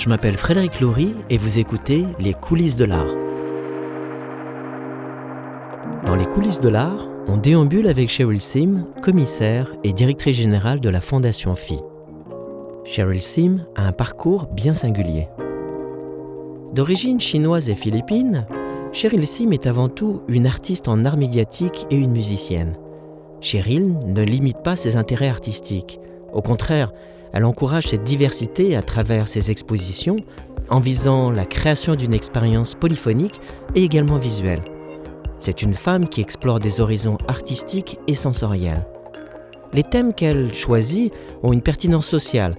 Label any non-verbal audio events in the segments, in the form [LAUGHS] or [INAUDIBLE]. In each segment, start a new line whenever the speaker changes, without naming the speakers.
Je m'appelle Frédéric Laurie et vous écoutez Les coulisses de l'art. Dans les coulisses de l'art, on déambule avec Cheryl Sim, commissaire et directrice générale de la Fondation Phi. Cheryl Sim a un parcours bien singulier. D'origine chinoise et philippine, Cheryl Sim est avant tout une artiste en art médiatique et une musicienne. Cheryl ne limite pas ses intérêts artistiques. Au contraire, elle encourage cette diversité à travers ses expositions en visant la création d'une expérience polyphonique et également visuelle. C'est une femme qui explore des horizons artistiques et sensoriels. Les thèmes qu'elle choisit ont une pertinence sociale,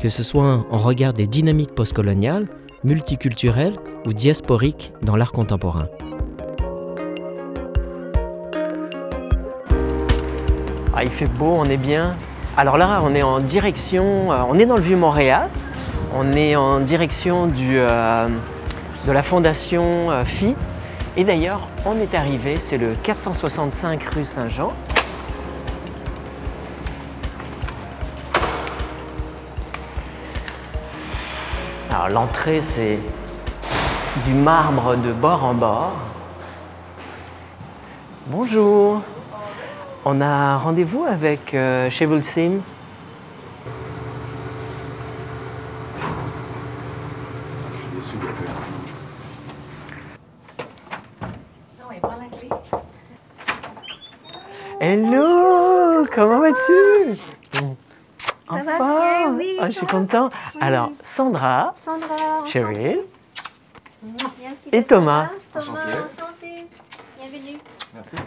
que ce soit en regard des dynamiques postcoloniales, multiculturelles ou diasporiques dans l'art contemporain.
Ah, il fait beau, on est bien. Alors là, on est en direction, euh, on est dans le Vieux-Montréal, on est en direction euh, de la fondation euh, Phi. Et d'ailleurs, on est arrivé, c'est le 465 rue Saint-Jean. Alors l'entrée, c'est du marbre de bord en bord. Bonjour. On a rendez-vous avec euh, Sim. Hello, comment vas-tu?
Ça va bien, oui,
Ah, je suis
toi
content. Alors, Sandra,
Sandra,
Cheryl
Merci
et Thomas.
Thomas, enchanté. Bienvenue.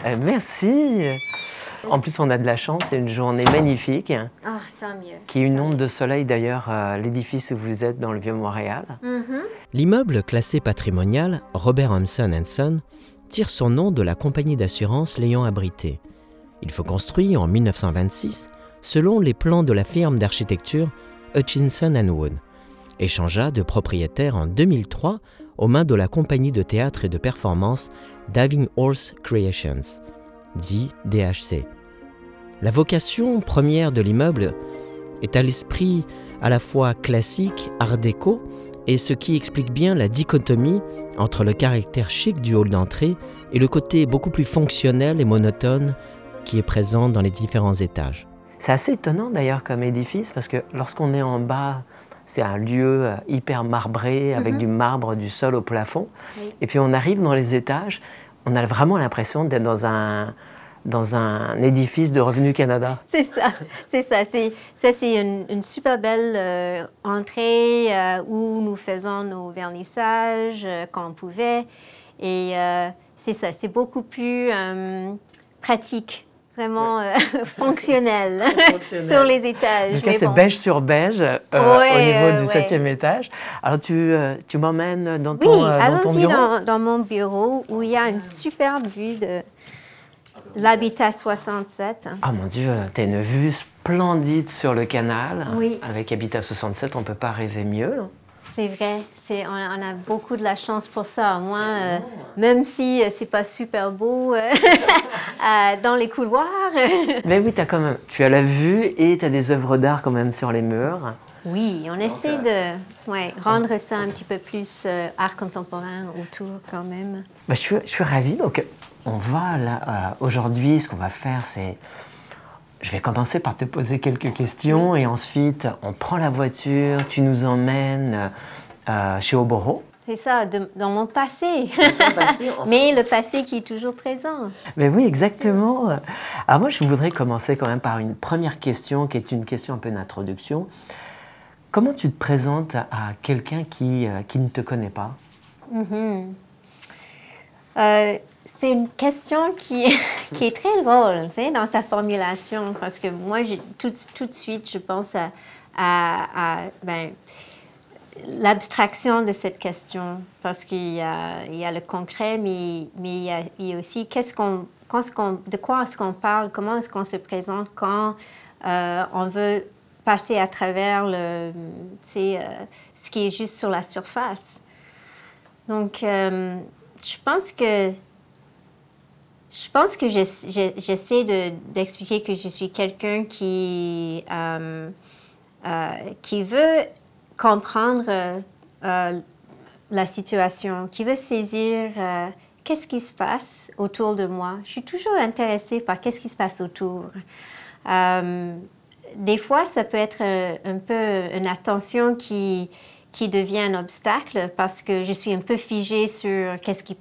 Euh, merci. En plus, on a de la chance, c'est une journée magnifique,
Ah, tant mieux.
qui est une onde de soleil d'ailleurs, euh, l'édifice où vous êtes dans le Vieux-Montréal.
Mhm.
L'immeuble classé patrimonial Robert Hampson Son tire son nom de la compagnie d'assurance l'ayant abrité. Il fut construit en 1926 selon les plans de la firme d'architecture Hutchinson Wood et changea de propriétaire en 2003 aux mains de la compagnie de théâtre et de performance Diving Horse Creations, dit DHC. La vocation première de l'immeuble est à l'esprit à la fois classique, art déco, et ce qui explique bien la dichotomie entre le caractère chic du hall d'entrée et le côté beaucoup plus fonctionnel et monotone qui est présent dans les différents étages.
C'est assez étonnant d'ailleurs comme édifice parce que lorsqu'on est en bas, c'est un lieu euh, hyper marbré avec du marbre du sol au plafond.
Oui.
Et puis on arrive dans les étages, on a vraiment l'impression d'être dans un, dans un édifice de Revenu Canada.
C'est ça, c'est ça. C'est, ça, c'est une, une super belle euh, entrée euh, où nous faisons nos vernissages euh, quand on pouvait. Et euh, c'est ça, c'est beaucoup plus euh, pratique, vraiment euh, [LAUGHS] fonctionnel, [LAUGHS]
Fonctionnel.
sur les étages.
En tout cas,
Mais
c'est
bon.
beige sur beige euh,
Ouais,
au niveau
euh,
du
ouais.
septième étage. Alors tu, euh, tu m'emmènes dans
Oui,
ton, euh, dans ton
allons-y
bureau
dans, dans mon bureau où il y a une superbe vue de l'habitat 67.
Ah mon Dieu, tu as une vue splendide sur le canal.
Oui.
Avec Habitat 67, on ne peut pas rêver mieux.
C'est vrai, c'est, on, on a beaucoup de la chance pour ça. Moi, euh, même si euh, c'est pas super beau euh, [LAUGHS] euh, dans les couloirs, [LAUGHS]
Mais oui, as quand même, tu as la vue et tu as des œuvres d'art quand même sur les murs.
oui, on essaie de ouais, rendre ça un petit peu plus art contemporain autour quand même.
Bah, je, suis, je suis ravie. Donc, on va là, euh, aujourd'hui, ce qu'on va faire, c'est. Je vais commencer par te poser quelques questions et ensuite, on prend la voiture, tu nous emmènes euh, chez Oboro.
C'est ça, de- dans mon passé.
passé, en [LAUGHS]
Mais le passé qui est toujours présent.
Mais oui, exactement. Alors moi, je voudrais commencer quand même par une première question qui est une question un peu d'introduction. Comment tu te présentes à quelqu'un qui, euh, qui ne te connaît pas?
Euh, c'est une question qui, [LAUGHS] qui est très drôle dans sa formulation parce que moi, tout, tout de suite, je pense à, à- ben, l'abstraction de cette question parce qu'il y y a le concret, mais, mais il, y a, aussi qu'est-ce qu'on, qu'est-ce qu'on- de quoi est-ce qu'on parle, comment est-ce qu'on se présente quand euh, on veut passer à travers le, euh, ce qui est juste sur la surface. Donc, euh, je pense que je pense que j'essaie de- d'expliquer que je suis quelqu'un qui, euh, euh, qui veut comprendre la situation, qui veut saisir qu'est-ce qui se passe autour de moi. Je suis toujours intéressée par qu'est-ce qui se passe autour. des fois, ça peut être un peu une attention qui, qui devient un obstacle parce que je suis un peu figée sur qu'est-ce qui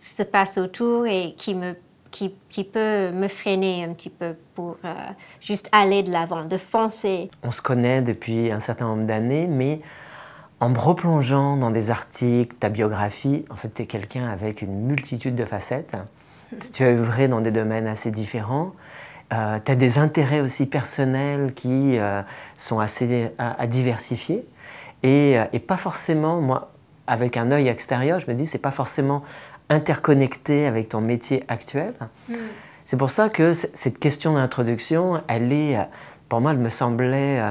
se passe autour et qui, me, qui, qui peut me freiner un petit peu pour euh, juste aller de l'avant, de foncer.
On se connaît depuis un certain nombre d'années, mais en me replongeant dans des articles, ta biographie, en fait, tu es quelqu'un avec une multitude de facettes. [LAUGHS] Tu as œuvré dans des domaines assez différents. Euh, tu as des intérêts aussi personnels qui euh, sont assez à diversifier. Euh, et, pas forcément, moi, avec un œil extérieur, je me dis, c'est pas forcément interconnecté avec ton métier actuel. Hmm. C'est pour ça que cette question d'introduction, elle est, euh, pour moi, elle me semblait euh,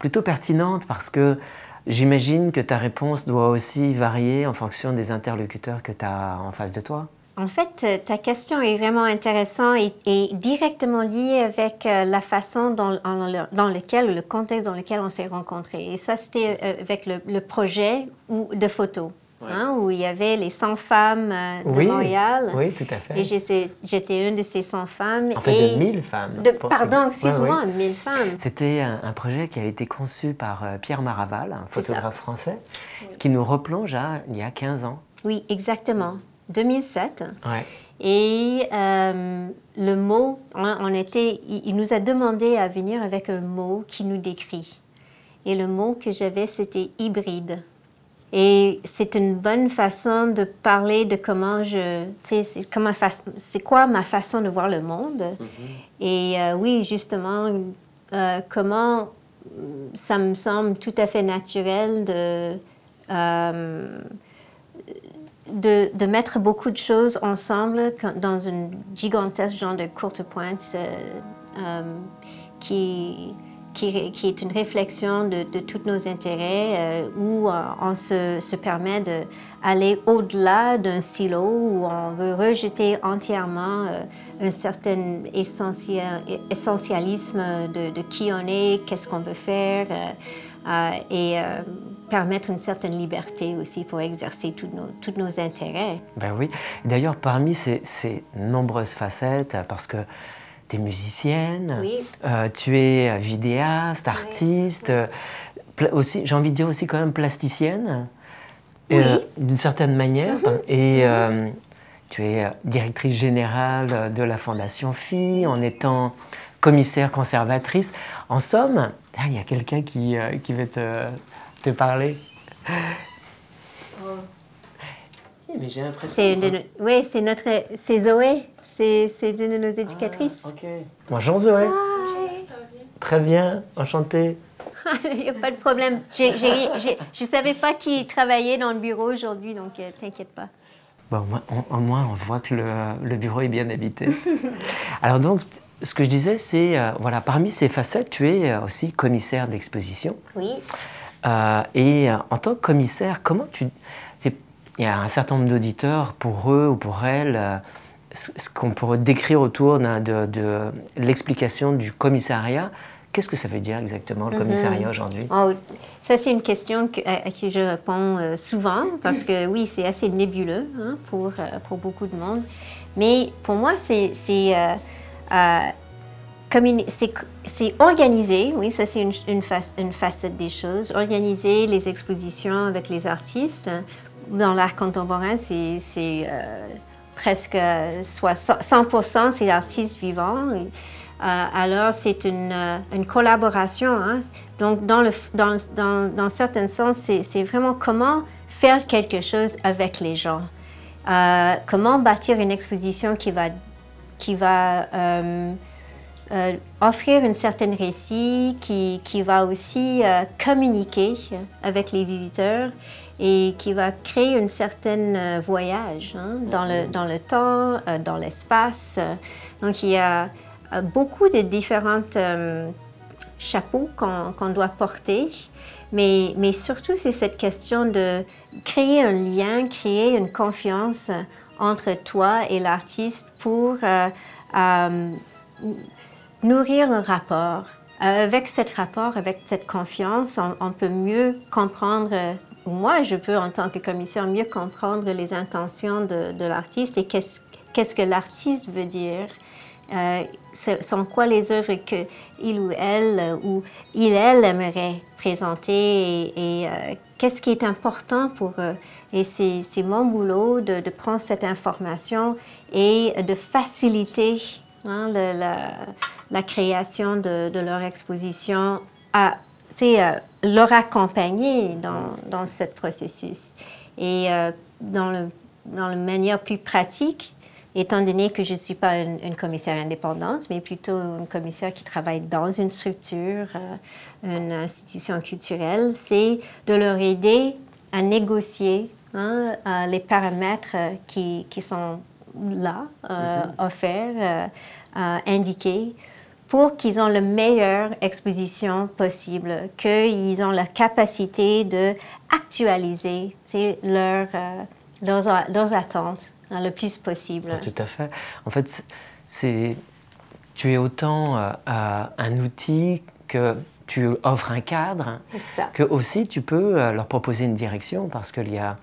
plutôt pertinente parce que j'imagine que ta réponse doit aussi varier en fonction des interlocuteurs que tu as en face de toi.
En fait, euh, ta question est vraiment intéressante et, directement liée avec la façon dans, dans, lequel, le contexte dans lequel on s'est rencontrés. Et ça, c'était avec le, projet ou, de photos. Hein, où il y avait les 100 femmes de Montréal.
Oui, tout à fait.
Et j'étais une de ces 100 femmes.
En fait, de 1000 femmes.
pardon, excuse-moi, 1000 femmes.
C'était un, projet qui avait été conçu par Pierre Maraval, un photographe français, ce qui nous replonge à il y a 15 ans.
Oui, exactement. 2007. Et euh, le mot, on, était, il, nous a demandé à venir avec un mot qui nous décrit. Et le mot que j'avais, c'était hybride. Et c'est une bonne façon de parler de comment je, c'est comment c'est quoi ma façon de voir le monde. Mm-hmm. Et euh, oui, justement, euh, comment ça me semble tout à fait naturel de de, mettre beaucoup de choses ensemble dans une gigantesque genre de courte pointe euh, euh, qui, est une réflexion de, tous nos intérêts euh, où on se, se permet d'aller au-delà d'un silo où on veut rejeter entièrement un certain essentialisme de, qui on est, qu'est-ce qu'on veut faire et permettre une certaine liberté aussi pour exercer tous nos, nos intérêts.
Ben oui. D'ailleurs, parmi ces, nombreuses facettes, parce que tu es musicienne, euh, tu es vidéaste, artiste, aussi, j'ai envie de dire aussi quand même plasticienne, euh, d'une certaine manière. Mhm. Et euh, tu es directrice générale de la Fondation Phi en étant commissaire conservatrice. En somme, il y a quelqu'un qui, qui veut te te parler oh.
Mais j'ai l'impression. Oui, c'est notre. C'est Zoé. C'est une de nos éducatrices.
Ah, ok. Bonjour Zoé. Très bien, enchantée. [LAUGHS]
Il n'y a pas de problème. je ne savais pas qui travaillait dans le bureau aujourd'hui, donc euh, t'inquiète pas.
Bon, au moins, on voit que le, le, bureau est bien habité. [LAUGHS] Alors donc, ce que je disais, c'est, euh, voilà, parmi ces facettes, tu es euh, aussi commissaire d'exposition.
Oui.
Euh, et euh, en tant que commissaire, comment tu... Il y a un certain nombre d'auditeurs, pour eux ou pour elles, euh, ce qu'on pourrait décrire autour de, de l'explication du commissariat. Qu'est-ce que ça veut dire exactement, le mhm. commissariat aujourd'hui?
Oh, Ça, c'est une question à, qui je réponds souvent, parce que oui, c'est assez nébuleux hein, pour, pour beaucoup de monde. Mais pour moi, c'est c'est organiser, oui, ça c'est une, une, une, facette des choses. Organiser les expositions avec les artistes. Dans l'art contemporain, c'est euh, presque soit 100% c'est artistes vivants. Euh, alors c'est une, euh, collaboration. Hein. Donc dans, le, dans, certains sens, c'est vraiment comment faire quelque chose avec les gens. comment bâtir une exposition qui va, offrir une certaine récit qui, va aussi communiquer avec les visiteurs et qui va créer un certain euh, voyage hein, dans, le, dans le temps, dans l'espace. Donc il y a beaucoup de différents chapeaux qu'on doit porter. Mais, mais surtout, c'est cette question de créer un lien, créer une confiance entre toi et l'artiste pour nourrir un rapport avec ce rapport, avec cette confiance, on, peut mieux comprendre, moi je peux en tant que commissaire mieux comprendre les intentions de, l'artiste et qu'est-ce que l'artiste veut dire. Euh, sont quoi les œuvres que il ou elle ou il elle aimerait présenter et, euh, qu'est-ce qui est important pour eux. Et c'est mon boulot de, prendre cette information et de faciliter hein, la, la, création de, de, leur exposition, à euh, leur accompagner dans, dans ce processus. Et euh, dans, le, dans la manière plus pratique, étant donné que je ne suis pas une, commissaire indépendante, mais plutôt une commissaire qui travaille dans une structure, euh, une institution culturelle, c'est de leur aider à négocier hein, les paramètres qui, qui, sont là, euh, mm-hmm. offerts, euh, indiqués, pour qu'ils aient la meilleure exposition possible, qu'ils ont la capacité de actualiser leur, leurs, leurs attentes Hein, le plus possible.
Tout à fait. En fait, c'est tu es autant euh, un outil que tu offres un cadre, que aussi tu peux euh, leur proposer une direction parce qu'il y a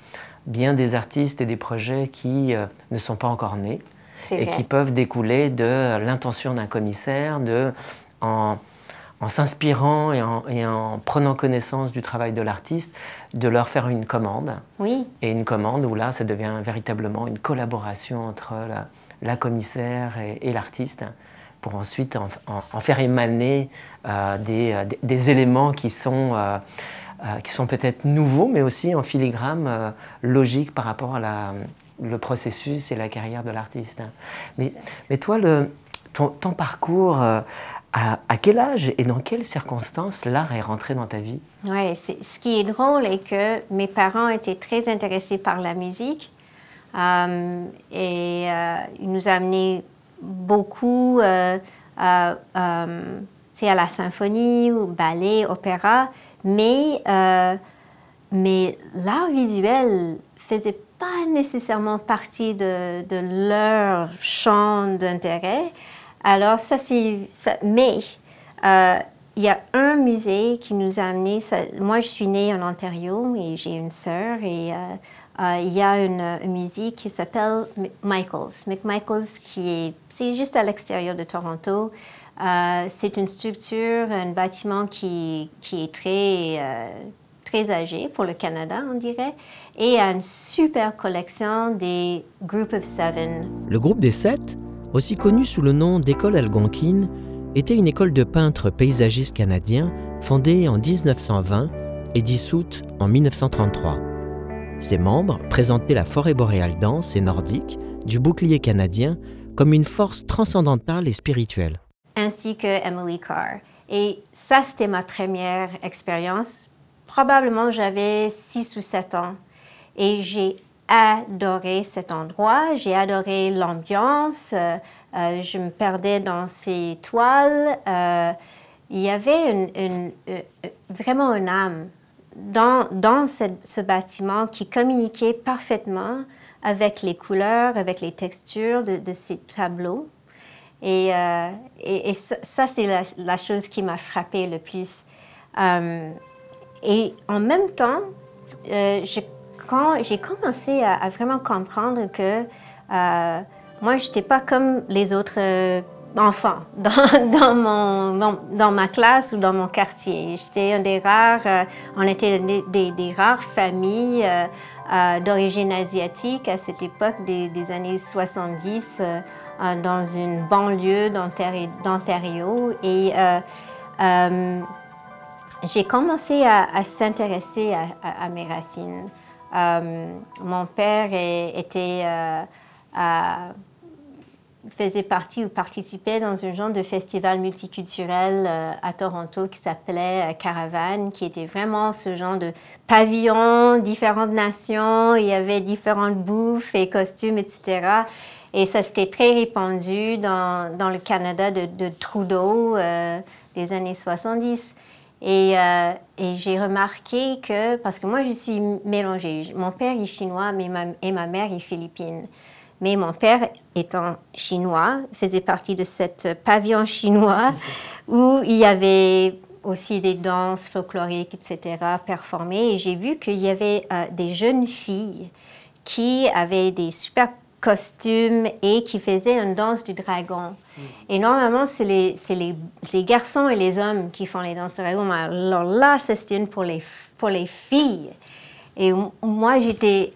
bien des artistes et des projets qui euh, ne sont pas encore nés et qui peuvent découler de l'intention d'un commissaire de en en s'inspirant et, en, prenant connaissance du travail de l'artiste, de leur faire une commande.
Oui.
Et une commande où là, ça devient véritablement une collaboration entre la, commissaire et, l'artiste pour ensuite en, faire émaner euh, euh, des, éléments qui sont, euh, qui sont peut-être nouveaux, mais aussi en filigrane logique par rapport à la, le processus et la carrière de l'artiste. Mais, mais toi, ton, parcours à, quel âge et dans quelles circonstances l'art est rentré dans ta vie?
Oui, ce qui est drôle est que mes parents étaient très intéressés par la musique euh, et euh, ils nous amenaient beaucoup euh, à, la symphonie, au ballet, opéra, mais, mais l'art visuel faisait pas nécessairement partie de, de leur champ d'intérêt. Alors, ça, c'est. Mais euh, il y a un musée qui nous a amené. moi, je suis née en Ontario et j'ai une sœur et. Euh, euh, il y a une, musée qui s'appelle Michaels. McMichaels, qui est, c'est juste à l'extérieur de Toronto. c'est une structure, un bâtiment qui, qui est très, très âgé pour le Canada, on dirait, et a une super collection des Group of Seven.
Le groupe des sept aussi connue sous le nom d'École algonquine, était une école de peintres paysagistes canadiens fondée en 1920 et dissoute en 1933. Ses membres présentaient la forêt boréale dense et nordique du bouclier canadien comme une force transcendantale et spirituelle.
Ainsi que Emily Carr. Et ça, c'était ma première expérience. Probablement, j'avais 6 ou 7 ans. Et j'ai adoré cet endroit, j'ai adoré l'ambiance, euh, euh, je me perdais dans ces toiles. Euh, il y avait vraiment une âme dans, ce, bâtiment qui communiquait parfaitement avec les couleurs, avec les textures de, ces tableaux. Et, et, ça, c'est la, chose qui m'a frappée le plus. et en même temps, je quand j'ai commencé à, vraiment comprendre que euh, moi, je n'étais pas comme les autres euh, enfants [LAUGHS] dans, mon, dans ma classe ou dans mon quartier. J'étais un des rares, euh, on était des, des, rares familles d'origine asiatique à cette époque des, années 70 dans une banlieue d'Ontario. Et j'ai commencé à, s'intéresser à, mes racines. Euh, mon père était, euh, faisait partie ou participait dans un genre de festival multiculturel euh, à Toronto qui s'appelait Caravane, qui était vraiment ce genre de pavillon, différentes nations, il y avait différentes bouffes et costumes, etc. Et ça s'était très répandu dans, le Canada de Trudeau des années 70. Euh, et, j'ai remarqué que, parce que moi je suis mélangée, mon père est chinois mais ma, et ma mère est philippine. Mais mon père, étant chinois, faisait partie de cette pavillon chinois [LAUGHS] où il y avait aussi des danses folkloriques, etc., performées. Et j'ai vu qu'il y avait euh, des jeunes filles qui avaient des super costumes et qui faisaient une danse du dragon. Et normalement, c'est les, les, les, garçons et les hommes qui font les danses du dragon. Alors là, c'était une pour les, pour les filles. Et moi, j'étais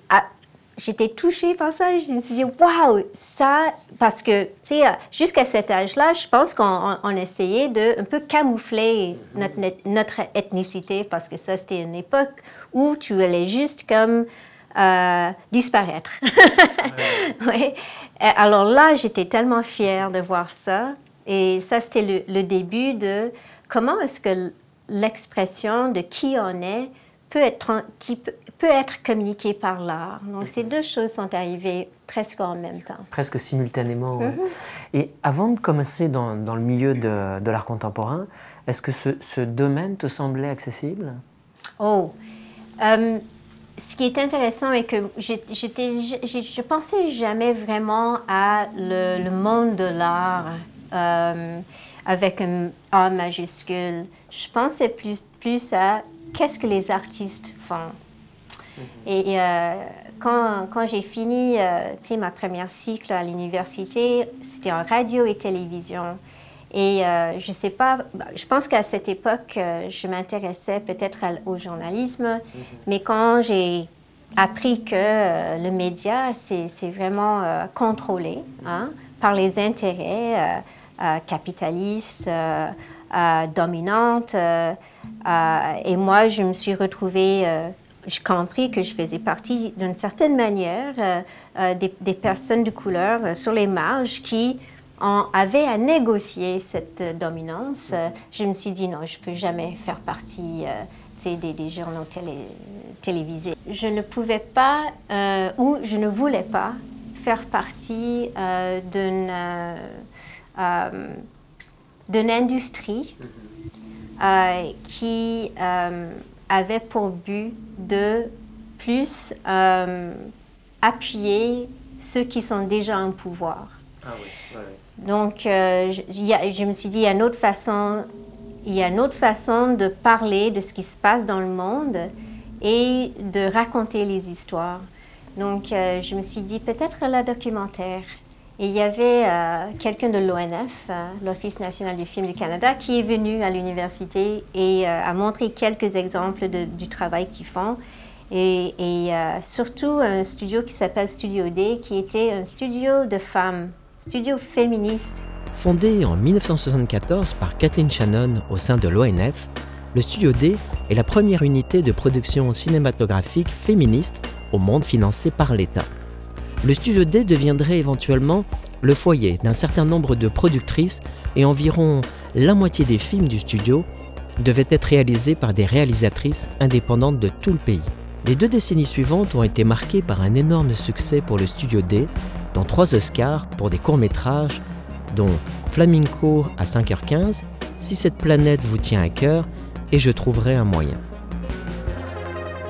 j'étais touchée par ça. Je me suis dit, waouh, ça, parce que, tu sais, jusqu'à cet âge-là, je pense qu'on essayait de un peu camoufler notre, notre, ethnicité, parce que ça, c'était une époque où tu allais juste comme euh, disparaître. [LAUGHS] ouais. Alors là, j'étais tellement fière de voir ça. Et ça, c'était le, le début de comment est-ce que l'expression de qui on est peut être, qui peut, peut être communiqué par l'art. Donc, ces deux choses sont arrivées presque en même temps.
Presque simultanément. Mhm. Et avant de commencer dans, dans le milieu de, de l'art contemporain, est-ce que ce, ce, domaine te semblait accessible?
Oh, euh, ce qui est intéressant est que j'étais, je pensais jamais vraiment à le, le monde de l'art euh, avec un A majuscule. Je pensais plus, plus à qu'est-ce que les artistes font. Mhm. Et euh, quand, quand j'ai fini euh, ma première cycle à l'université, c'était en radio et télévision. Et euh, je sais pas, bah, je pense qu'à cette époque, je m'intéressais peut-être au journalisme, mhm. mais quand j'ai appris que le média, c'est vraiment contrôlé hein, par les intérêts capitalistes, dominantes, et moi, je me suis retrouvée j'ai compris que je faisais partie d'une certaine manière euh, euh, des, personnes de couleur euh, sur les marges qui en avaient à négocier cette dominance. je me suis dit non, je ne peux jamais faire partie des, des, journaux télévisés. Je ne pouvais pas ou je ne voulais pas faire partie d'une d'une industrie mm-hmm. qui avait pour but de plus euh, appuyer ceux qui sont déjà en pouvoir. Ah Donc, euh, je, me suis dit, il y a une autre façon, il y a une autre façon de parler de ce qui se passe dans le monde et de raconter les histoires. Donc, euh, je me suis dit, peut-être la documentaire. Et il y avait euh, quelqu'un de l'ONF, l'Office national du film du Canada, qui est venu à l'université et a montré quelques exemples du travail qu'ils font. Et surtout un studio qui s'appelle Studio D, qui était un studio de femmes, studio féministe.
Fondé en 1974 par Kathleen Shannon au sein de l'ONF, le Studio D est la première unité de production cinématographique féministe au monde financée par l'État le Studio D deviendrait éventuellement le foyer d'un certain nombre de productrices et environ la moitié des films du studio devaient être réalisés par des réalisatrices indépendantes de tout le pays. Les deux décennies suivantes ont été marquées par un énorme succès pour le Studio D, dont trois Oscars pour des courts-métrages, dont Flamingo à 5h15, Si cette planète vous tient à cœur, et Je trouverai un moyen.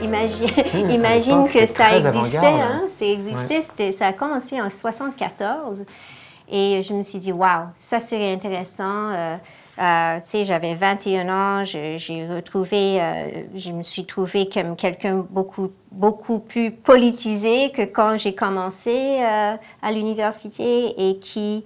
Imagine, [LAUGHS] imagine que ça existait. Hein? Ça existait, ça a commencé en 74. Et je me suis dit, waouh, ça serait intéressant. Euh, euh, tu sais, j'avais 21 ans, j'ai retrouvé, euh, je me suis trouvée comme quelqu'un beaucoup, beaucoup plus politisé que quand j'ai commencé à l'université et qui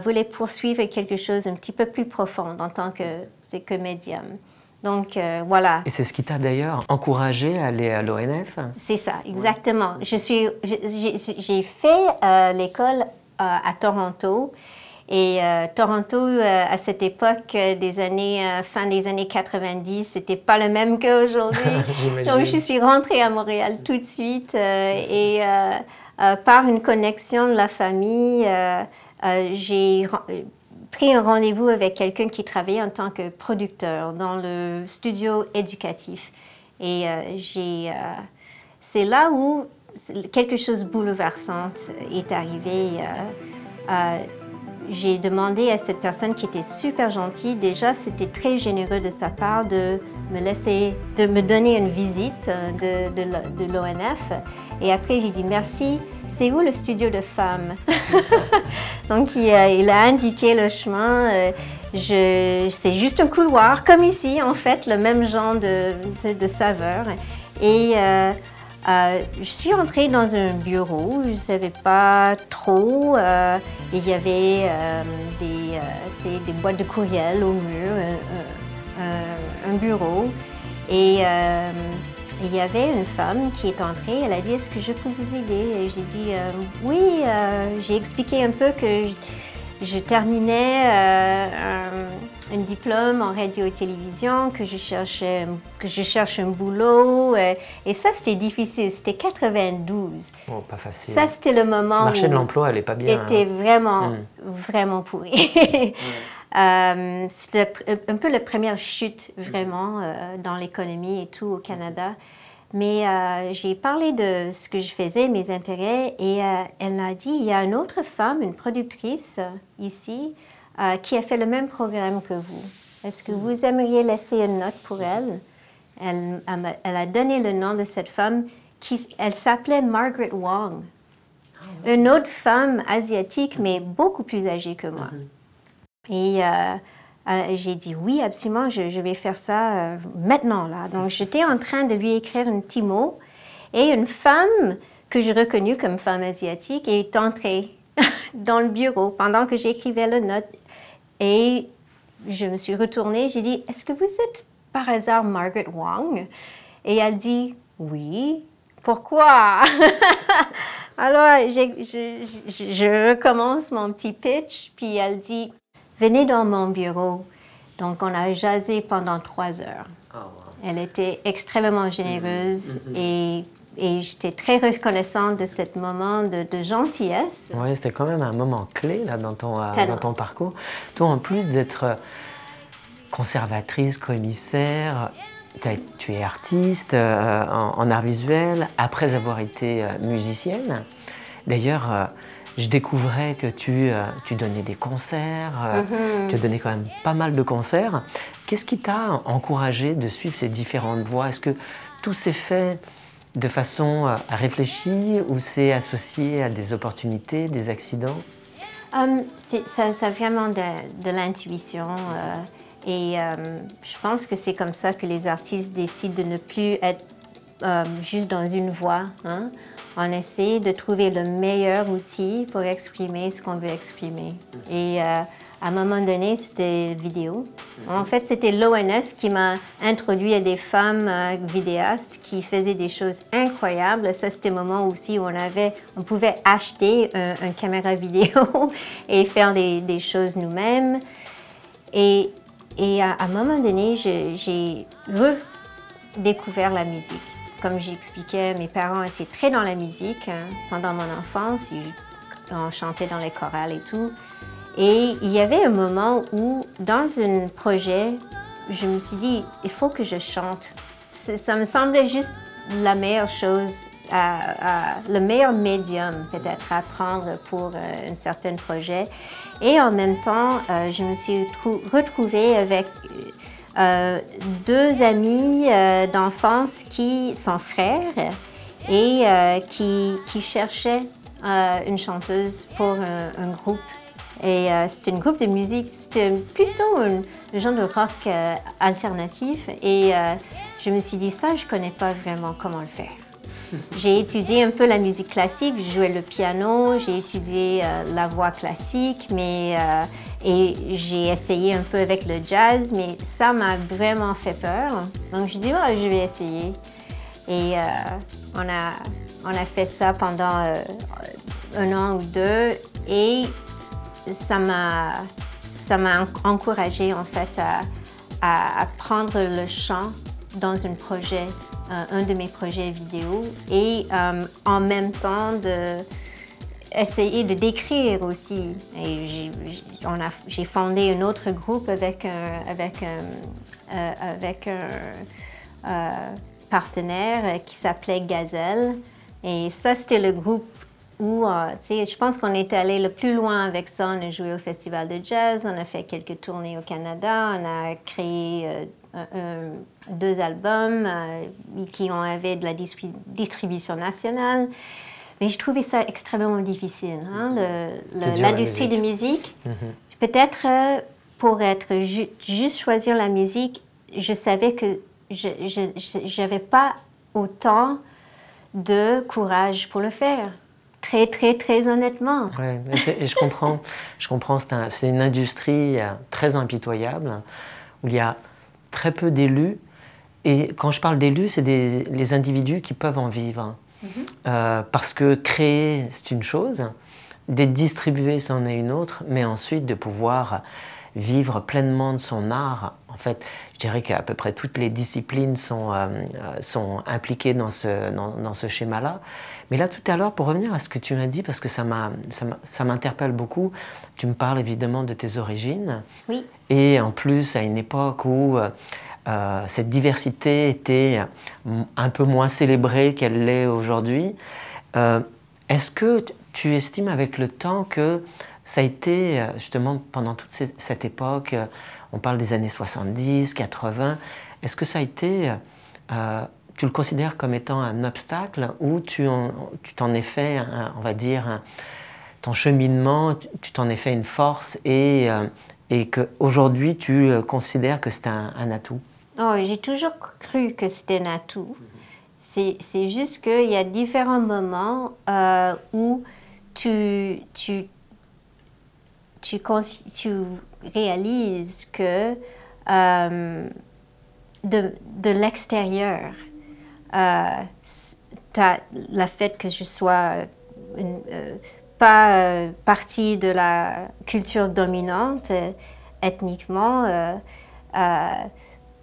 voulait poursuivre quelque chose un petit peu plus profond en tant que, que médium. Donc euh, voilà.
Et c'est ce qui t'a d'ailleurs encouragé à aller à l'ONF
C'est ça, exactement. Je suis, j'ai fait euh, l'école euh, à Toronto. Et Toronto, à cette époque des années, fin des années 90, c'était pas le même qu'aujourd'hui. [LAUGHS] Donc, je suis rentrée à Montréal tout de suite et par une connexion de la famille, j'ai pris un rendez-vous avec quelqu'un qui travaillait en tant que producteur dans le studio éducatif. Et euh, j'ai, euh, c'est là où quelque chose de bouleversant est arrivé. J'ai demandé à cette personne qui était super gentille, déjà c'était très généreux de sa part de me laisser, de me donner une visite euh, de, l'ONF. Et après j'ai dit merci, c'est où le studio de femmes [LAUGHS] Donc il, a indiqué le chemin. Euh, c'est juste un couloir, comme ici en fait, le même genre de, de saveur. Euh, euh, je suis entrée dans un bureau, je ne savais pas trop. Euh, il y avait euh, des, boîtes de courriel au mur, un bureau. Et il y avait une femme qui est entrée, elle a dit Est-ce que je peux vous aider? Et j'ai dit Oui, j'ai expliqué un peu que je, terminais diplôme en radio et télévision, que je cherchais, que je cherche un boulot. Euh, et ça, c'était difficile. C'était 92.
Oh, pas facile.
Ça, c'était le moment
le marché de l'emploi, elle est pas bien.
Était hein. vraiment, hmm. vraiment pourri. [LAUGHS] Euh, c'était un peu la première chute vraiment euh, dans l'économie et tout au Canada. Mais j'ai parlé de ce que je faisais, mes intérêts, et elle m'a dit, il y a une autre femme, une productrice ici, euh, qui a fait le même programme que vous. Est-ce que vous aimeriez laisser une note pour elle? Elle, elle a donné le nom de cette femme. Qui, elle s'appelait Margaret Wong. Une autre femme asiatique, mais beaucoup plus âgée que moi. Mm-hmm. Et euh, euh, j'ai dit oui, absolument, je, je vais faire ça maintenant. Là. Donc j'étais en train de lui écrire un petit mot et une femme que j'ai reconnue comme femme asiatique est entrée [LAUGHS] dans le bureau pendant que j'écrivais la note. Et je me suis retournée, j'ai dit, est-ce que vous êtes par hasard Margaret Wong? Et elle dit, oui. Pourquoi? [LAUGHS] Alors, je, je, recommence mon petit pitch, puis elle dit, venez dans mon bureau. Donc, on a jasé pendant trois heures. Oh, elle était extrêmement généreuse. Mm-hmm. et et j'étais très reconnaissante de ce moment de, gentillesse.
Oui, c'était quand même un moment clé là, dans, ton, euh, dans ton parcours. Toi, en plus d'être euh, conservatrice, commissaire, tu es artiste euh, en, art visuel après avoir été musicienne. D'ailleurs, je découvrais que tu, tu donnais des concerts, mm-hmm. tu as donné quand même pas mal de concerts. Qu'est-ce qui t'a encouragé de suivre ces différentes voies? Est-ce que tout s'est fait de façon euh, réfléchie ou c'est associé à des opportunités, des accidents?
Um, ça, vient vraiment de, l'intuition. Euh, et euh, je pense que c'est comme ça que les artistes décident de ne plus être juste dans une voie. Hein. On essaie de trouver le meilleur outil pour exprimer ce qu'on veut exprimer. Et à un moment donné, c'était vidéo. En fait, c'était l'ONF qui m'a introduit à des femmes euh, vidéastes qui faisaient des choses incroyables. Ça, c'était le moment aussi où on, avait, on pouvait acheter un, une caméra [LAUGHS] vidéo et faire des, choses nous-mêmes. Et, et à, un moment donné, j'ai redécouvert la musique. Comme j'expliquais, mes parents étaient très dans la musique hein, pendant mon enfance. On chantait dans les chorales et tout. Et il y avait un moment où, dans un projet, je me suis dit, il faut que je chante. Ça me semblait juste la meilleure chose, le meilleur médium peut-être à prendre pour euh, un certain projet. Et en même temps, euh, je me suis retrouvée avec euh, deux amis d'enfance qui sont frères et qui, qui, cherchaient une chanteuse pour un groupe et euh, c'était un groupe de musique, c'était plutôt un, genre de rock euh, alternatif. Et euh, je me suis dit, ça, je ne connais pas vraiment comment le faire. [LAUGHS] J'ai étudié un peu la musique classique, je jouais le piano, j'ai étudié la voix classique, mais, et j'ai essayé un peu avec le jazz, mais ça m'a vraiment fait peur. Donc je dis, oh, je vais essayer. Et on, a, on a fait ça pendant un an ou deux. Et ça m'a ça m'a encouragé en fait à, prendre le chant dans un projet, euh, un de mes projets vidéo et euh, en même temps de essayer de décrire aussi. Et j'ai fondé un autre groupe avec un, avec un, euh, avec un partenaire qui s'appelait Gazelle. Et ça, c'était le groupe où, euh, je pense qu'on est allé le plus loin avec ça. On a joué au Festival de Jazz, on a fait quelques tournées au Canada, on a créé deux albums qui ont avait de la distribution nationale. Mais je trouvais ça extrêmement difficile, hein, l'industrie de musique. Mm-hmm. Peut-être pour être juste choisir la musique, je savais que je n'avais pas autant de courage pour le faire. Très, très, très honnêtement.
Oui, et je comprends. je comprends. C'est une industrie euh, très impitoyable où il y a très peu d'élus. Et quand je parle d'élus, c'est les individus qui peuvent en vivre. Mm-hmm. Euh, parce que créer, c'est une chose, d'être distribué, c'en est une autre, mais ensuite de pouvoir vivre pleinement de son art. En fait, je dirais qu'à peu près toutes les disciplines sont, euh, euh, sont impliquées dans ce, dans, ce schéma-là. Mais là, tout à l'heure, pour revenir à ce que tu m'as dit, parce que ça m'interpelle beaucoup, tu me parles évidemment de tes origines.
Oui.
Et en plus, à une époque où euh, cette diversité était un peu moins célébrée qu'elle l'est aujourd'hui, est-ce que tu estimes avec le temps que ça a été euh, justement pendant toute cette époque, euh, on parle des années 70, 80, est-ce que ça a été, euh, tu le considères comme étant un obstacle ou tu t'en es fait, on va dire, ton cheminement, tu t'en es fait une force et, et qu'aujourd'hui tu considères que c'est un, atout?
Oh, J'ai toujours cru que c'était un atout. C'est juste qu'il y a différents moments où tu, tu tu, réalises que euh, de, de l'extérieur, euh, la fait que je sois euh, pas euh, partie de la culture dominante ethniquement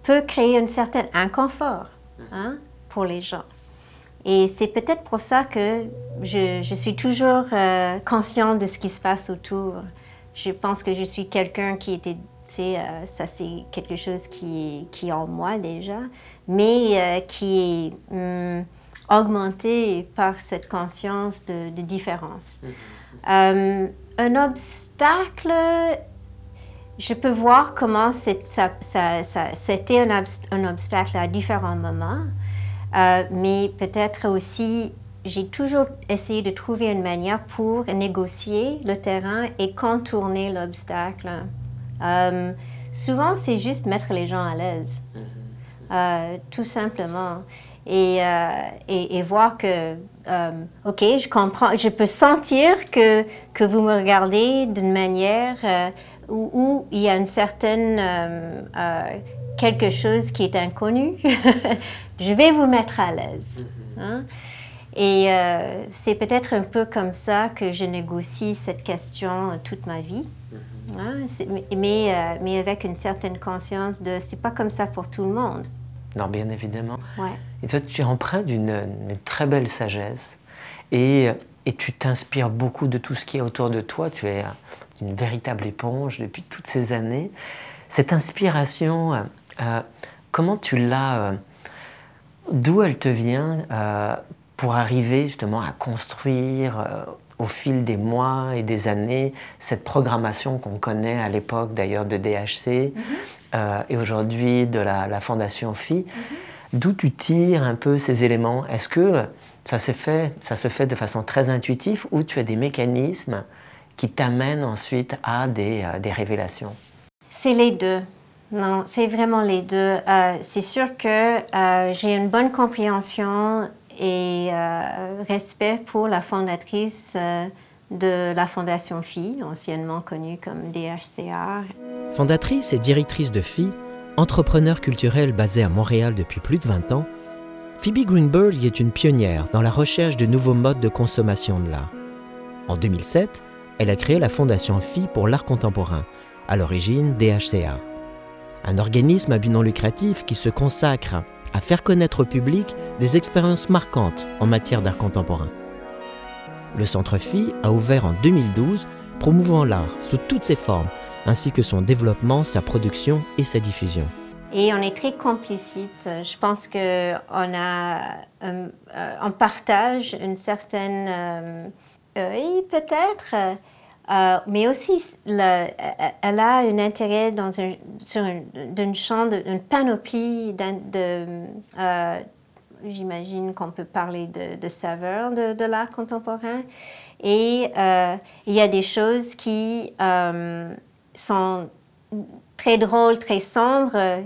peut créer un certain inconfort hein, pour les gens. Et c'est peut-être pour ça que je, je suis toujours consciente de ce qui se passe autour je pense que je suis quelqu'un qui était, tu sais, euh, ça c'est quelque chose qui, qui est en moi déjà, mais euh, qui est hum, augmenté par cette conscience de, différence. Mm-hmm. Euh, un obstacle, je peux voir comment c'était un, un, obstacle à différents moments, mais peut-être aussi j'ai toujours essayé de trouver une manière pour négocier le terrain et contourner l'obstacle. Euh, souvent, c'est juste mettre les gens à l'aise, mm-hmm. euh, tout simplement. Et, euh, et, voir que, OK, je comprends, je peux sentir que, que vous me regardez d'une manière où, où, il y a une certaine, quelque chose qui est inconnu. [LAUGHS] je vais vous mettre à l'aise. Mm-hmm. Hein. Et euh, c'est peut-être un peu comme ça que je négocie cette question toute ma vie. Mm-hmm. Hein, mais, euh, mais, avec une certaine conscience de c'est pas comme ça pour tout le monde.
Non, bien évidemment. Et toi, tu es empreint d'une très belle sagesse et, et tu t'inspires beaucoup de tout ce qui est autour de toi. Tu es une véritable éponge depuis toutes ces années. Cette inspiration, euh, comment tu l'as D'où elle te vient pour arriver justement à construire euh, au fil des mois et des années cette programmation qu'on connaît à l'époque d'ailleurs de DHC mhm. euh, et aujourd'hui de la, Fondation Phi. Mhm. D'où tu tires un peu ces éléments? Est-ce que ça se, fait, ça se fait de façon très intuitive ou tu as des mécanismes qui t'amènent ensuite à des, euh, des révélations?
C'est les deux. Non, c'est vraiment les deux. c'est sûr que j'ai une bonne compréhension et euh, respect pour la fondatrice euh, de la Fondation Phi, anciennement connue comme DHCR.
Fondatrice et directrice de Phi, entrepreneur culturel basé à Montréal depuis plus de 20 ans, Phoebe Greenberg est une pionnière dans la recherche de nouveaux modes de consommation de l'art. En 2007, elle a créé la Fondation Phi pour l'art contemporain, à l'origine DHCA. Un organisme à but non lucratif qui se consacre à faire connaître au public des expériences marquantes en matière d'art contemporain. Le Centre Phi a ouvert en 2012, promouvant l'art sous toutes ses formes, ainsi que son développement, sa production et sa diffusion.
Et on est très complicite. Je pense qu'on a, euh, on partage une certaine euh, oui, peut-être. Euh, mais aussi, elle a un intérêt dans sur une, panoplie de, euh, j'imagine qu'on peut parler de, de saveurs de, l'art contemporain. Et euh, il y a des choses qui sont très drôles, très sombres,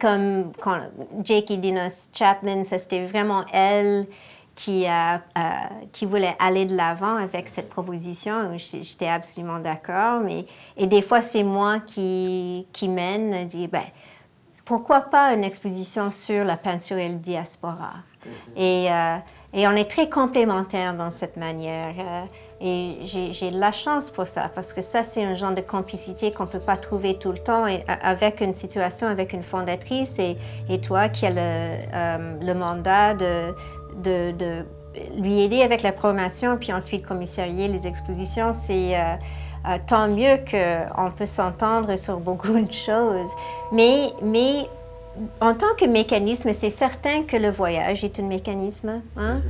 comme quand Jake Dinos Chapman, ça c'était vraiment elle qui, a, euh, qui voulait aller de l'avant avec cette proposition. J'étais absolument d'accord. Mais, et des fois, c'est moi qui, qui mène, dit, ben, pourquoi pas une exposition sur la peinture et le diaspora? Mm-hmm. Et, euh, et, on est très complémentaires dans cette manière. Euh, et j'ai de la chance pour ça, parce que ça, c'est un genre de complicité qu'on ne peut pas trouver tout le temps et, avec une situation, avec une fondatrice et, et toi qui as le, le mandat de, de, lui aider avec la promotion, puis ensuite commissarier les expositions, c'est euh, euh, tant mieux qu'on peut s'entendre sur beaucoup de choses. Mais, mais en tant que mécanisme, c'est certain que le voyage est un mécanisme. Hein?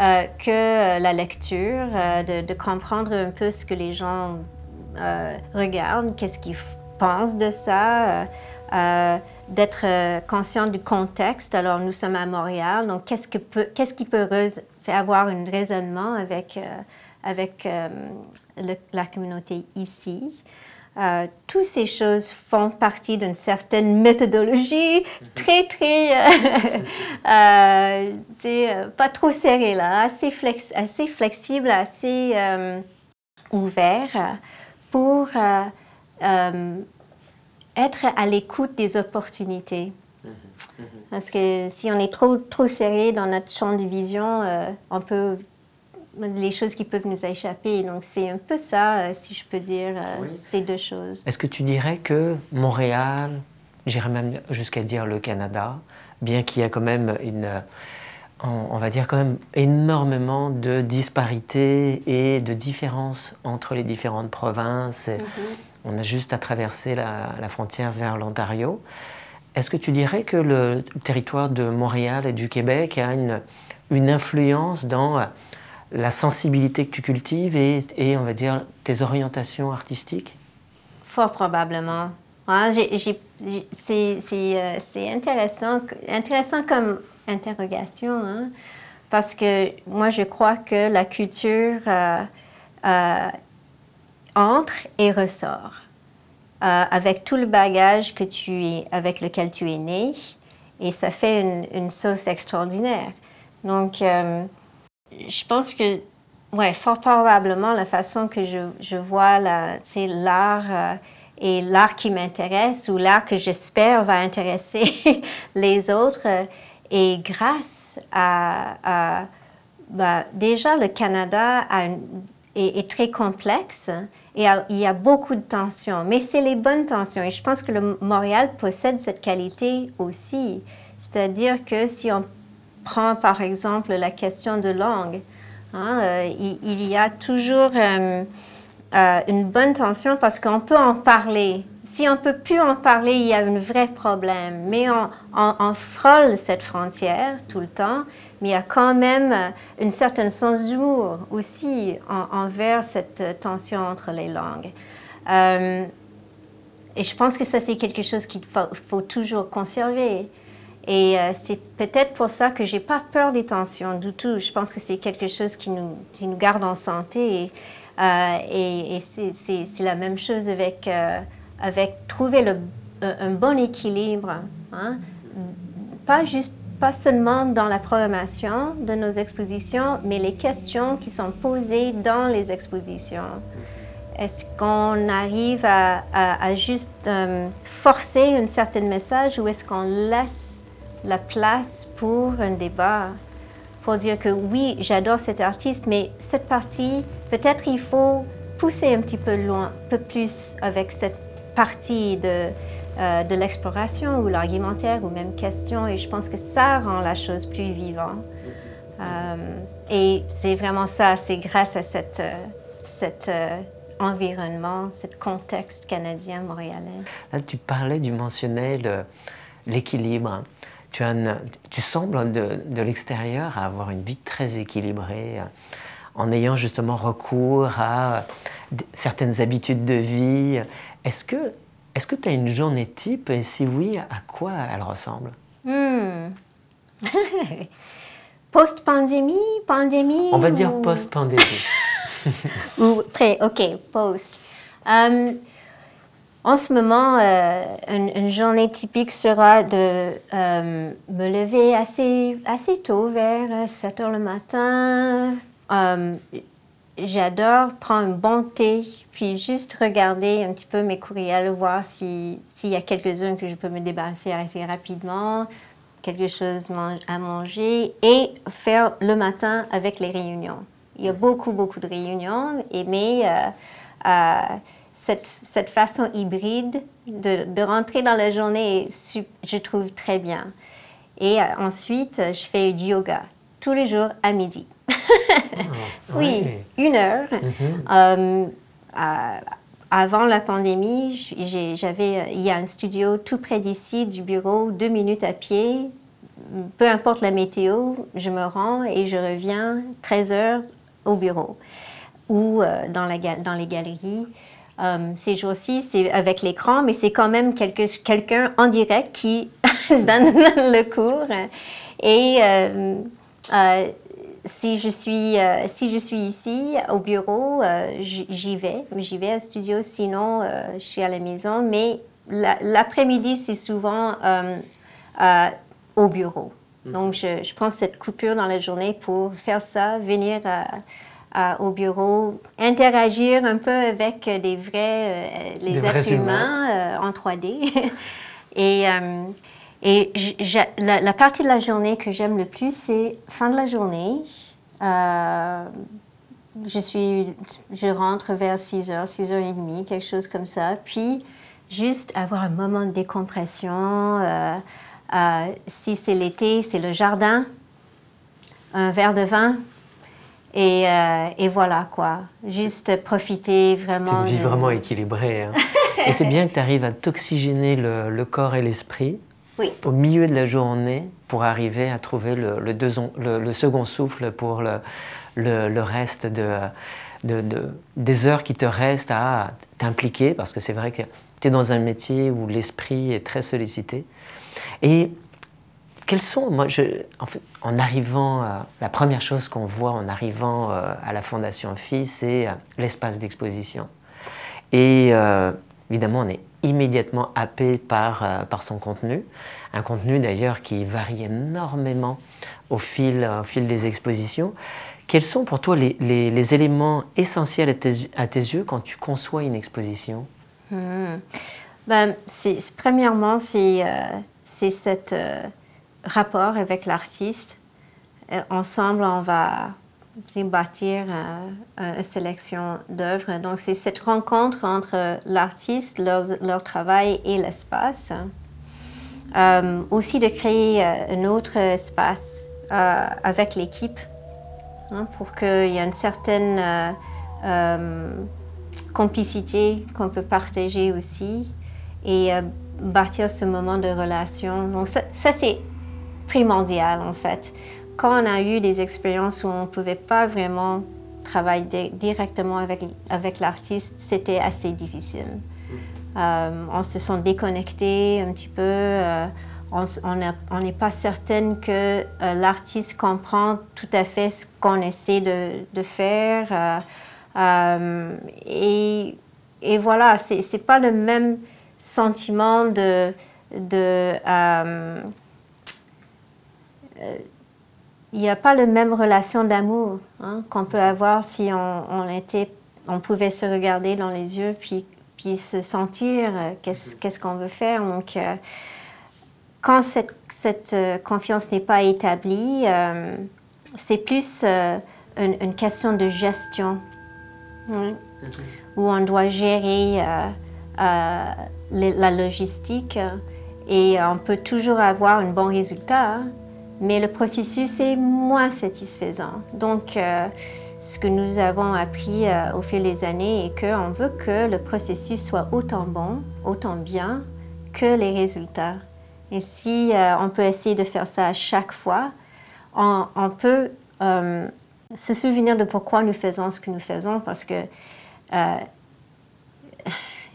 Euh, que la lecture, de, comprendre un peu ce que les gens regardent, qu'est-ce qu'ils pensent de ça, euh, d'être euh, conscient du contexte. Alors, nous sommes à Montréal, donc qu'est-ce, que peut, qu'est-ce qui peut c'est avoir un raisonnement avec, euh, avec la communauté ici. toutes ces choses font partie d'une certaine méthodologie très, très, [LAUGHS] pas trop serrée là, assez, flex, assez flexible, assez ouvert pour être à l'écoute des opportunités. Mhm, mhm. Parce que si on est trop, trop serré dans notre champ de vision, euh, on peut les choses qui peuvent nous échapper. Donc c'est un peu ça, euh, si je peux dire, euh, ces deux choses.
Est-ce que tu dirais que Montréal, j'irais même jusqu'à dire le Canada, bien qu'il y a quand même une, on, va dire quand même énormément de disparités et de différences entre les différentes provinces. Mhm. On a juste à traverser la, frontière vers l'Ontario. Est-ce que tu dirais que le territoire de Montréal et du Québec a une, influence dans la sensibilité que tu cultives et, on va dire tes orientations artistiques?
Fort probablement. c'est intéressant, intéressant comme interrogation, hein, parce que moi je crois que la culture euh, euh, entre et ressort euh, avec tout le bagage que tu es, avec lequel tu es né et ça fait une, une sauce extraordinaire. Donc, euh, je pense que, ouais, fort probablement, la façon que je, je vois l'art euh, et l'art qui m'intéresse ou l'art que j'espère va intéresser [LAUGHS] les autres et grâce à, bah, déjà le Canada est, très complexe et il y a beaucoup de tensions, mais c'est les bonnes tensions. Et je pense que le Montréal possède cette qualité aussi. C'est-à-dire que si on prend par exemple la question de langue, hein, euh, il, y a toujours euh, euh, une bonne tension parce qu'on peut en parler. Si on ne peut plus en parler, il y a un vrai problème. Mais on, on frôle cette frontière tout le temps mais il y a quand même euh, une certaine sens d'humour aussi envers cette euh, tension entre les langues. Euh, et je pense que ça, c'est quelque chose qu'il faut, toujours conserver. Et c'est peut-être pour ça que j'ai pas peur des tensions du tout. Je pense que c'est quelque chose qui nous, qui nous garde en santé. Et, et, c'est la même chose avec, avec trouver un bon équilibre. Hein? Pas juste pas seulement dans la programmation de nos expositions, mais les questions qui sont posées dans les expositions. Est-ce qu'on arrive à, juste euh, forcer un certain message ou est-ce qu'on laisse la place pour un débat, pour dire que oui, j'adore cet artiste, mais cette partie, peut-être il faut pousser un petit peu loin, un peu plus avec cette partie de, euh, de l'exploration ou l'argumentaire ou même question. Et je pense que ça rend la chose plus vivante. Euh, et c'est vraiment ça, c'est grâce à cette, euh, cet environnement, ce contexte canadien montréalais.
Là, tu parlais du mentionnel, l'équilibre. Tu, tu sembles de, de l'extérieur avoir une vie très équilibrée en ayant justement recours à certaines habitudes de vie. Est-ce que est-ce que tu as une journée type et si oui, à quoi elle ressemble? Hmm. [LAUGHS]
Post-pandémie, pandémie
On va dire post-pandémie. [LAUGHS]
ou pré, ok, post. Um, en ce moment, euh, une, journée typique sera de euh, me lever assez, assez tôt, vers 7 heures le matin. J'adore prendre un bon thé, puis juste regarder un petit peu mes courriels, voir s'il y a quelques-uns que je peux me débarrasser assez rapidement, quelque chose à manger, et faire le matin avec les réunions. Il y a beaucoup, beaucoup de réunions, mais euh, euh, cette, cette, façon hybride de, de, rentrer dans la journée, je trouve très bien. Et euh, ensuite, je fais du yoga tous les jours à midi. Oui, une heure. Mhm. avant la pandémie, j'avais, il y a un studio tout près d'ici, du bureau, deux minutes à pied. Peu importe la météo, je me rends et je reviens 13 heures au bureau ou euh, dans, la, dans les galeries. Euh, ces jours-ci, c'est avec l'écran, mais c'est quand même quelqu'un en direct qui [LAUGHS] donne le cours. Et euh, si je suis, si je suis ici au bureau, j'y vais, j'y vais au studio. Sinon, je suis à la maison. Mais l'après-midi, c'est souvent au bureau. Mhm. Donc, je, je, prends cette coupure dans la journée pour faire ça, venir au bureau, interagir un peu avec des vrais, euh, les êtres humains, euh, en 3D. [LAUGHS] et euh, et la, partie de la journée que j'aime le plus, c'est fin de la journée. je, suis, je rentre vers 6 h, 6 h 30, quelque chose comme ça. Puis, juste avoir un moment de décompression. si c'est l'été, c'est le jardin, un verre de vin, et, euh, et, voilà quoi, juste profiter vraiment.
C'est une vie vraiment équilibrée. Hein. et c'est bien que tu arrives à t'oxygéner le, le, corps et l'esprit au milieu de la journée pour arriver à trouver le, second souffle pour le, reste de, de, de, des heures qui te restent à t'impliquer parce que c'est vrai que tu es dans un métier où l'esprit est très sollicité. Et quels sont, moi, en, arrivant, la première chose qu'on voit en arrivant euh, à la Fondation Phi, c'est euh, l'espace d'exposition. Et euh, évidemment, on est immédiatement happé par, par son contenu, un contenu d'ailleurs qui varie énormément au fil, au fil des expositions. Quels sont pour toi les, les, éléments essentiels à tes, à tes, yeux quand tu conçois une exposition?
Hmm. ben, Premièrement, c'est cette rapport avec l'artiste. Euh, ensemble, on va bâtir euh, une sélection d'œuvres. Donc, c'est cette rencontre entre l'artiste, leur, travail et l'espace. Euh, aussi de créer un autre espace avec l'équipe hein, pour qu'il y ait une certaine complicité qu'on peut partager aussi et bâtir ce moment de relation. Donc, ça c'est primordial en fait. Quand on a eu des expériences où on ne pouvait pas vraiment travailler directement avec, avec l'artiste, c'était assez difficile. Euh, on se sent déconnecté un petit peu. Euh, on n'est pas certaine que euh, l'artiste comprend tout à fait ce qu'on essaie de, de faire. et, et, voilà, ce n'est pas le même sentiment de, de il n'y a pas la même relation d'amour hein, qu'on peut avoir si on, était, on pouvait se regarder dans les yeux puis, puis se sentir euh, qu'est-ce qu'on veut faire. Donc, euh, quand cette, cette confiance n'est pas établie, c'est plus une, question de gestion hein, mm-hmm. où on doit gérer la logistique et on peut toujours avoir un bon résultat. Hein mais le processus est moins satisfaisant. Donc, euh, ce que nous avons appris euh, au fil des années est qu'on veut que le processus soit autant bon, autant bien que les résultats. Et si euh, on peut essayer de faire ça à chaque fois, on, peut se souvenir de pourquoi nous faisons ce que nous faisons, parce que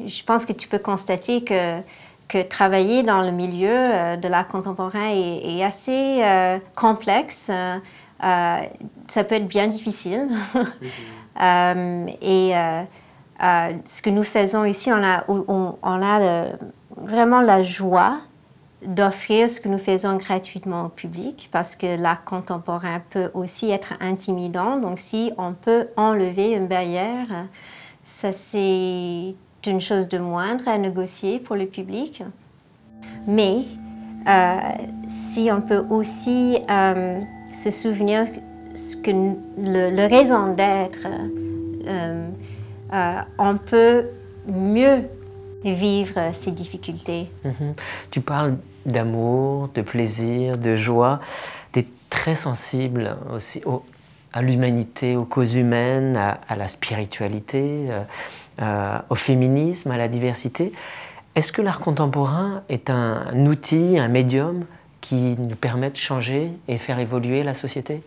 je pense que tu peux constater que, que travailler dans le milieu euh, de l'art contemporain est, assez euh, complexe. ça peut être bien difficile. [LAUGHS] et ce que nous faisons ici, on a, on, a vraiment la joie d'offrir ce que nous faisons gratuitement au public parce que l'art contemporain peut aussi être intimidant. Donc si on peut enlever une barrière, ça c'est une chose de moindre à négocier pour le public. Mais euh, si on peut aussi euh, se souvenir que le, raison d'être, euh, on peut mieux vivre ces difficultés.
Mhm. Tu parles d'amour, de plaisir, de joie. Tu es très sensible aussi à l'humanité, aux causes humaines, à, la spiritualité, euh, au féminisme, à la diversité. Est-ce que l'art contemporain est un, outil, un médium qui nous permet de changer et faire évoluer la société?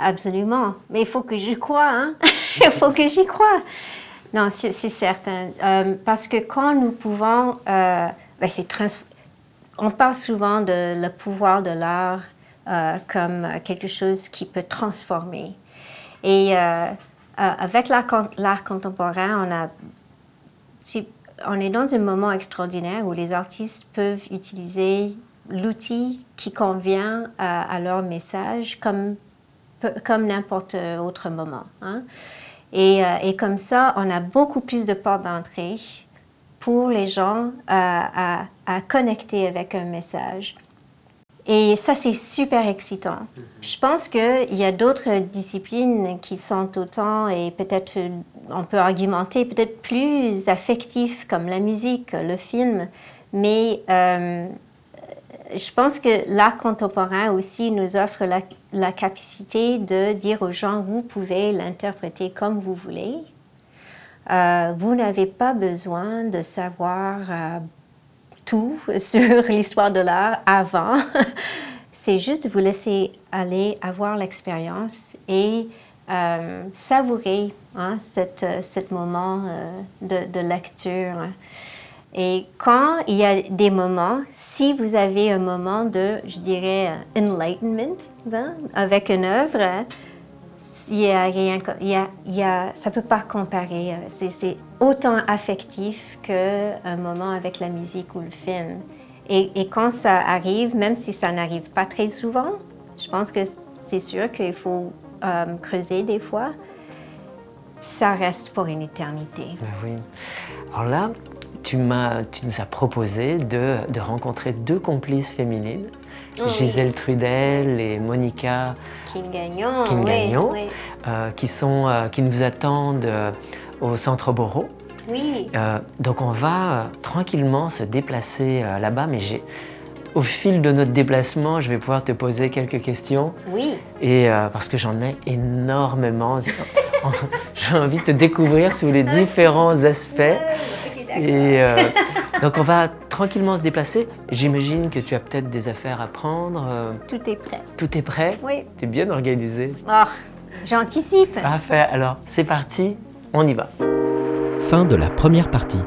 Absolument. Mais il faut que j'y croie. Hein? [LAUGHS] il faut que j'y croie. Non, c'est certain. Euh, parce que quand nous pouvons, euh, ben, on parle souvent de le pouvoir de l'art comme quelque chose qui peut transformer. Et avec l'art contemporain, on, est dans un moment extraordinaire où les artistes peuvent utiliser l'outil qui convient à, leur message comme, comme n'importe autre moment. Hein. Euh, et, comme ça, on a beaucoup plus de portes d'entrée pour les gens à, connecter avec un message. Et ça, c'est super excitant. Mhm. Je pense qu'il y a d'autres disciplines qui sont autant, et peut-être on peut argumenter, peut-être plus affectifs, comme la musique, le film, mais euh, je pense que l'art contemporain aussi nous offre la, capacité de dire aux gens, vous pouvez l'interpréter comme vous voulez. Euh, vous n'avez pas besoin de savoir euh, tout sur [LAUGHS] l'histoire de l'art avant. [LAUGHS] C'est juste de vous laisser aller avoir l'expérience et euh, savourer hein, ce moment de, de, lecture. Et quand il y a des moments, si vous avez un moment de, je dirais, enlightenment hein, avec une œuvre, il y a rien, il y a, ça peut pas comparer. C'est autant affectif qu'un moment avec la musique ou le film. Et, quand ça arrive, même si ça n'arrive pas très souvent, je pense que c'est sûr qu'il faut euh, creuser des fois. Ça reste pour une éternité.
Ben oui. Alors là, tu, tu nous as proposé de rencontrer deux complices féminines, oh Gisèle Trudel et Monica
Kingagnon,
euh, qui, sont, euh, qui nous attendent euh, au centre Boro.
Oui.
donc on va tranquillement se déplacer là-bas, mais j'ai au fil de notre déplacement, je vais pouvoir te poser quelques questions.
Oui.
Et parce que j'en ai énormément. [LAUGHS] j'ai envie de te découvrir sous les différents aspects. Et euh, [LAUGHS] donc on va tranquillement se déplacer. J'imagine que tu as peut-être des affaires à prendre. Euh.
Tout est prêt.
Tout est prêt
Oui.
Tu es bien organisé.
Oh, j'anticipe.
Parfait. Alors c'est parti, on y va.
Fin de la première partie.